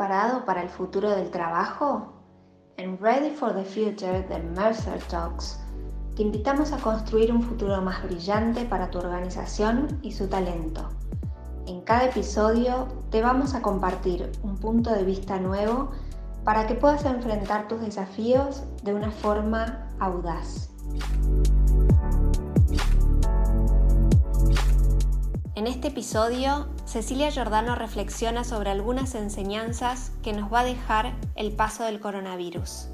preparado para el futuro del trabajo? En Ready for the Future de Mercer Talks, te invitamos a construir un futuro más brillante para tu organización y su talento. En cada episodio te vamos a compartir un punto de vista nuevo para que puedas enfrentar tus desafíos de una forma audaz. En este episodio, Cecilia Giordano reflexiona sobre algunas enseñanzas que nos va a dejar el paso del coronavirus.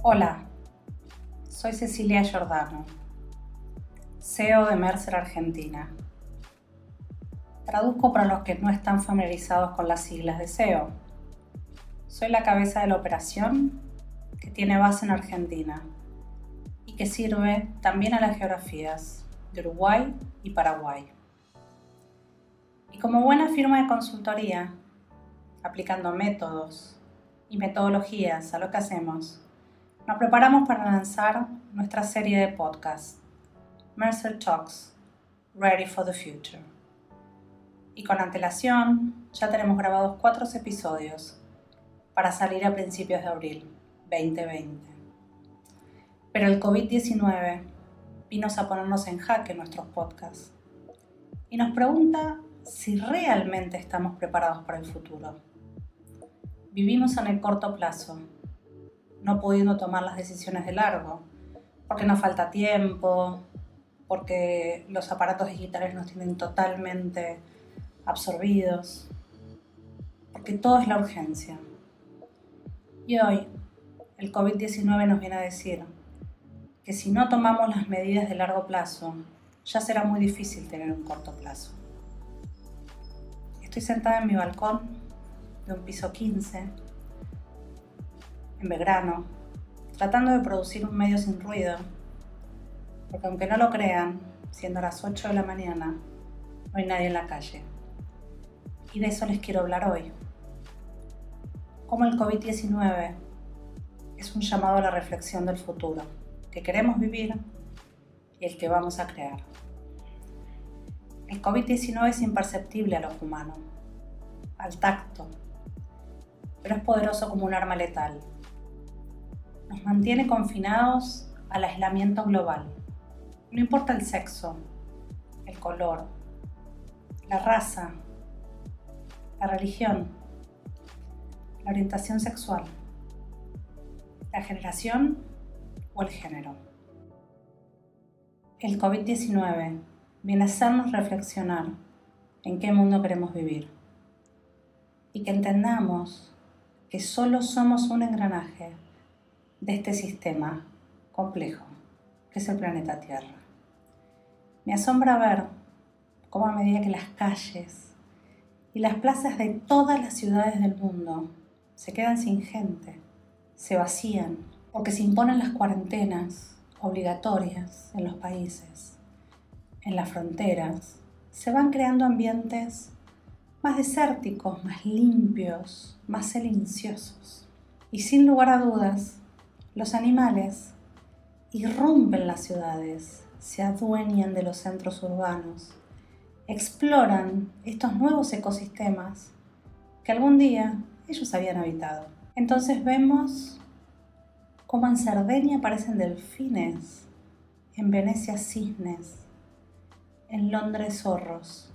Hola, soy Cecilia Giordano, CEO de Mercer Argentina. Traduzco para los que no están familiarizados con las siglas de SEO. Soy la cabeza de la operación que tiene base en Argentina que sirve también a las geografías de Uruguay y Paraguay. Y como buena firma de consultoría, aplicando métodos y metodologías a lo que hacemos, nos preparamos para lanzar nuestra serie de podcasts, Mercer Talks, Ready for the Future. Y con antelación ya tenemos grabados cuatro episodios para salir a principios de abril 2020. Pero el COVID-19 vino a ponernos en jaque nuestros podcasts y nos pregunta si realmente estamos preparados para el futuro. Vivimos en el corto plazo, no pudiendo tomar las decisiones de largo, porque nos falta tiempo, porque los aparatos digitales nos tienen totalmente absorbidos, porque todo es la urgencia. Y hoy el COVID-19 nos viene a decir que si no tomamos las medidas de largo plazo, ya será muy difícil tener un corto plazo. Estoy sentada en mi balcón de un piso 15, en Belgrano, tratando de producir un medio sin ruido, porque aunque no lo crean, siendo las 8 de la mañana, no hay nadie en la calle. Y de eso les quiero hablar hoy. Cómo el COVID-19 es un llamado a la reflexión del futuro que queremos vivir y el que vamos a crear. El COVID-19 es imperceptible a los humanos, al tacto, pero es poderoso como un arma letal. Nos mantiene confinados al aislamiento global. No importa el sexo, el color, la raza, la religión, la orientación sexual, la generación o el género. El COVID-19 viene a hacernos reflexionar en qué mundo queremos vivir y que entendamos que solo somos un engranaje de este sistema complejo que es el planeta Tierra. Me asombra ver cómo a medida que las calles y las plazas de todas las ciudades del mundo se quedan sin gente, se vacían porque se imponen las cuarentenas obligatorias en los países, en las fronteras, se van creando ambientes más desérticos, más limpios, más silenciosos. Y sin lugar a dudas, los animales irrumpen las ciudades, se adueñan de los centros urbanos, exploran estos nuevos ecosistemas que algún día ellos habían habitado. Entonces vemos como en Cerdeña aparecen delfines, en Venecia cisnes, en Londres zorros,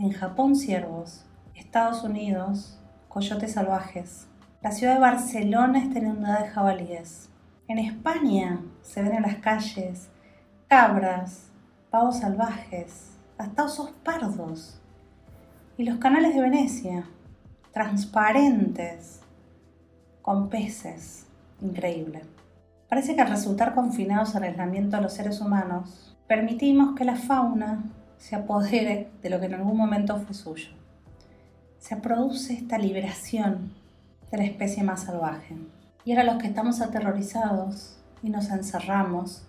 en Japón ciervos, Estados Unidos coyotes salvajes. La ciudad de Barcelona está inundada de jabalíes. En España se ven en las calles cabras, pavos salvajes, hasta osos pardos. Y los canales de Venecia, transparentes, con peces increíble. Parece que al resultar confinados al aislamiento de los seres humanos, permitimos que la fauna se apodere de lo que en algún momento fue suyo. Se produce esta liberación de la especie más salvaje. Y ahora los que estamos aterrorizados y nos encerramos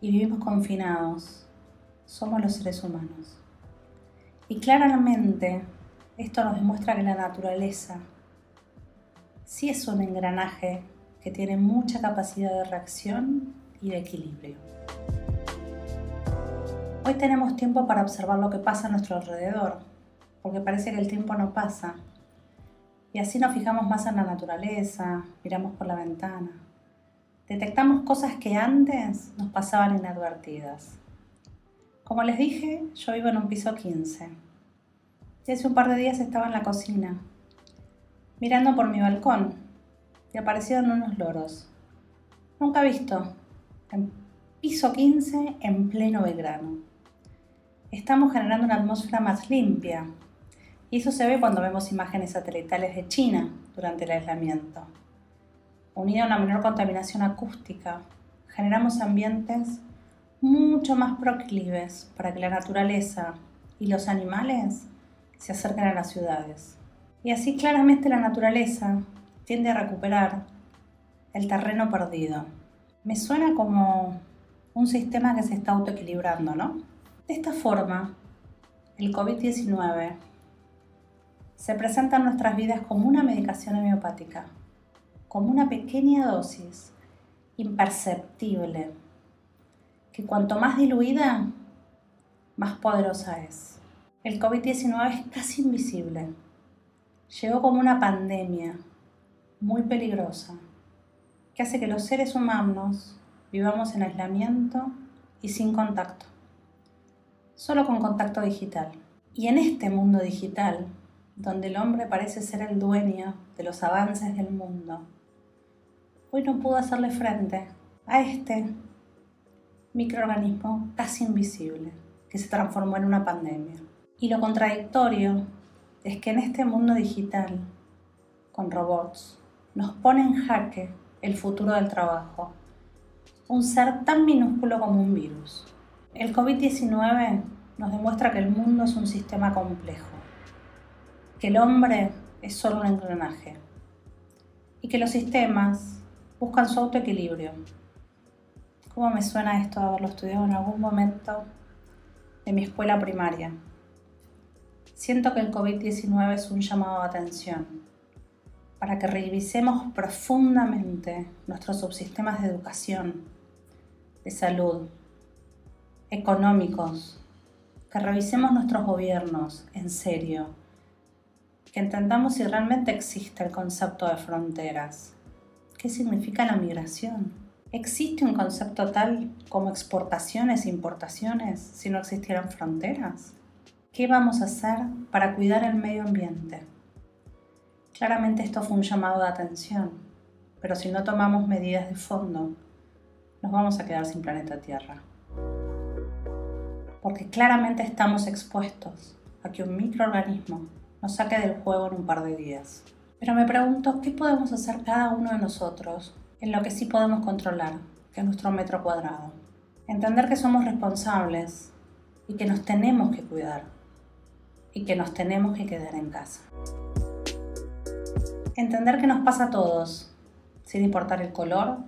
y vivimos confinados, somos los seres humanos. Y claramente esto nos demuestra que la naturaleza sí es un engranaje tiene mucha capacidad de reacción y de equilibrio. Hoy tenemos tiempo para observar lo que pasa a nuestro alrededor, porque parece que el tiempo no pasa. Y así nos fijamos más en la naturaleza, miramos por la ventana. Detectamos cosas que antes nos pasaban inadvertidas. Como les dije, yo vivo en un piso 15. Y hace un par de días estaba en la cocina, mirando por mi balcón, y aparecieron unos loros. Nunca visto. En piso 15 en pleno Belgrano. Estamos generando una atmósfera más limpia, y eso se ve cuando vemos imágenes satelitales de China durante el aislamiento. Unido a una menor contaminación acústica, generamos ambientes mucho más proclives para que la naturaleza y los animales se acerquen a las ciudades. Y así claramente la naturaleza tiende a recuperar el terreno perdido. Me suena como un sistema que se está autoequilibrando, ¿no? De esta forma, el COVID-19 se presenta en nuestras vidas como una medicación homeopática, como una pequeña dosis imperceptible, que cuanto más diluida, más poderosa es. El COVID-19 es casi invisible. Llegó como una pandemia muy peligrosa que hace que los seres humanos vivamos en aislamiento y sin contacto, solo con contacto digital. Y en este mundo digital donde el hombre parece ser el dueño de los avances del mundo, hoy no pudo hacerle frente a este microorganismo casi invisible que se transformó en una pandemia. Y lo contradictorio es que en este mundo digital, con robots, nos pone en jaque el futuro del trabajo, un ser tan minúsculo como un virus. El COVID-19 nos demuestra que el mundo es un sistema complejo que el hombre es solo un engranaje y que los sistemas buscan su autoequilibrio. ¿Cómo me suena esto haberlo estudiado en algún momento de mi escuela primaria? Siento que el COVID-19 es un llamado de atención para que revisemos profundamente nuestros subsistemas de educación, de salud, económicos, que revisemos nuestros gobiernos en serio que entendamos si realmente existe el concepto de fronteras. ¿Qué significa la migración? ¿Existe un concepto tal como exportaciones e importaciones si no existieran fronteras? ¿Qué vamos a hacer para cuidar el medio ambiente? Claramente esto fue un llamado de atención, pero si no tomamos medidas de fondo, nos vamos a quedar sin planeta Tierra. Porque claramente estamos expuestos a que un microorganismo nos saque del juego en un par de días. Pero me pregunto, ¿qué podemos hacer cada uno de nosotros en lo que sí podemos controlar, que es nuestro metro cuadrado? Entender que somos responsables y que nos tenemos que cuidar y que nos tenemos que quedar en casa. Entender que nos pasa a todos, sin importar el color,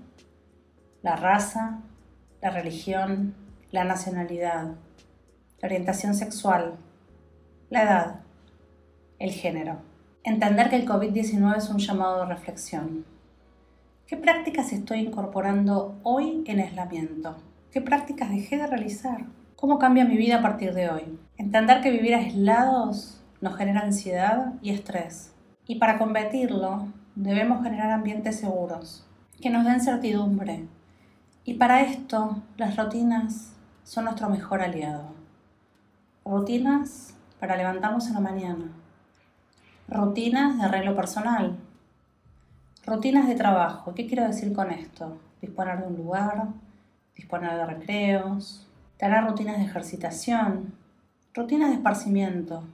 la raza, la religión, la nacionalidad, la orientación sexual, la edad el género. Entender que el COVID-19 es un llamado de reflexión. ¿Qué prácticas estoy incorporando hoy en aislamiento? ¿Qué prácticas dejé de realizar? ¿Cómo cambia mi vida a partir de hoy? Entender que vivir aislados nos genera ansiedad y estrés. Y para combatirlo debemos generar ambientes seguros, que nos den certidumbre. Y para esto las rutinas son nuestro mejor aliado. Rutinas para levantarnos en la mañana, Rutinas de arreglo personal. Rutinas de trabajo. ¿Qué quiero decir con esto? Disponer de un lugar, disponer de recreos, tener rutinas de ejercitación, rutinas de esparcimiento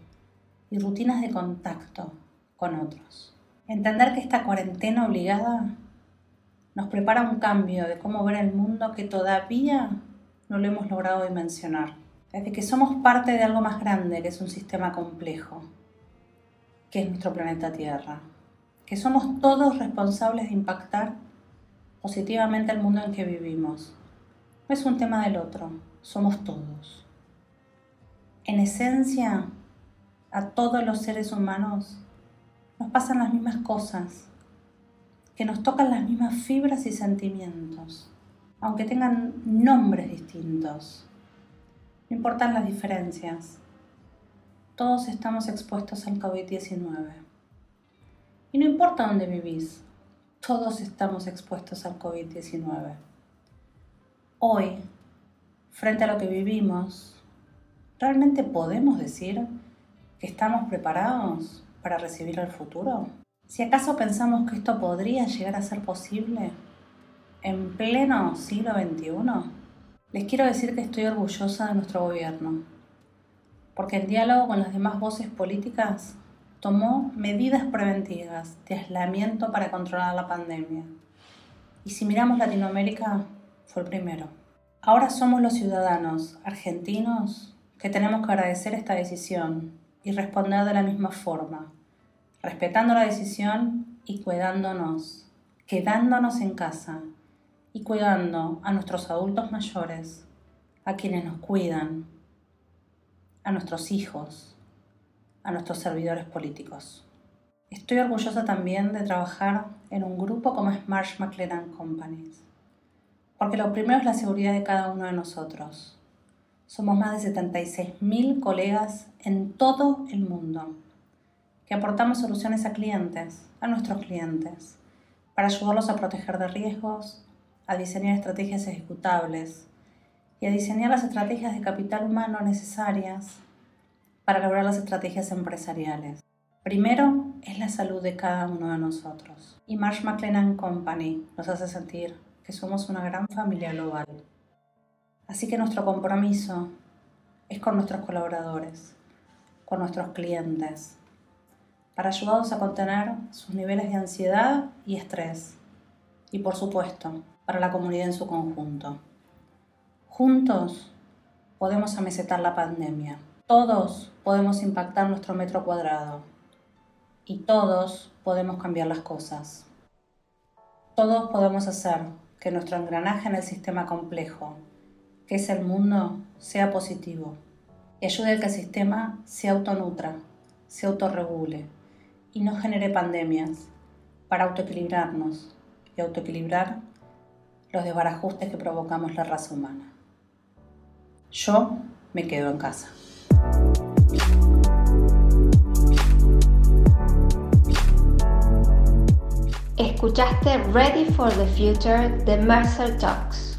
y rutinas de contacto con otros. Entender que esta cuarentena obligada nos prepara un cambio de cómo ver el mundo que todavía no lo hemos logrado dimensionar. Desde que somos parte de algo más grande que es un sistema complejo que es nuestro planeta Tierra, que somos todos responsables de impactar positivamente el mundo en que vivimos. No es un tema del otro, somos todos. En esencia, a todos los seres humanos nos pasan las mismas cosas, que nos tocan las mismas fibras y sentimientos, aunque tengan nombres distintos. No importan las diferencias. Todos estamos expuestos al COVID-19. Y no importa dónde vivís, todos estamos expuestos al COVID-19. Hoy, frente a lo que vivimos, ¿realmente podemos decir que estamos preparados para recibir el futuro? Si acaso pensamos que esto podría llegar a ser posible en pleno siglo XXI, les quiero decir que estoy orgullosa de nuestro gobierno, porque en diálogo con las demás voces políticas tomó medidas preventivas de aislamiento para controlar la pandemia. Y si miramos Latinoamérica, fue el primero. Ahora somos los ciudadanos argentinos que tenemos que agradecer esta decisión y responder de la misma forma, respetando la decisión y cuidándonos, quedándonos en casa y cuidando a nuestros adultos mayores, a quienes nos cuidan, a nuestros hijos, a nuestros servidores políticos. Estoy orgullosa también de trabajar en un grupo como es Marsh McLennan Companies, porque lo primero es la seguridad de cada uno de nosotros. Somos más de 76.000 colegas en todo el mundo que aportamos soluciones a clientes, a nuestros clientes, para ayudarlos a proteger de riesgos, a diseñar estrategias ejecutables y a diseñar las estrategias de capital humano necesarias para lograr las estrategias empresariales. Primero es la salud de cada uno de nosotros. Y Marsh McLennan Company nos hace sentir que somos una gran familia global. Así que nuestro compromiso es con nuestros colaboradores, con nuestros clientes, para ayudarlos a contener sus niveles de ansiedad y estrés. Y por supuesto, para la comunidad en su conjunto. Juntos podemos amesetar la pandemia. Todos podemos impactar nuestro metro cuadrado y todos podemos cambiar las cosas. Todos podemos hacer que nuestro engranaje en el sistema complejo, que es el mundo, sea positivo y ayude a que el sistema se autonutra, se autorregule y no genere pandemias para autoequilibrarnos y autoequilibrar los desbarajustes que provocamos la raza humana. Yo me quedo en casa. Escuchaste Ready for the Future de Mercer Talks.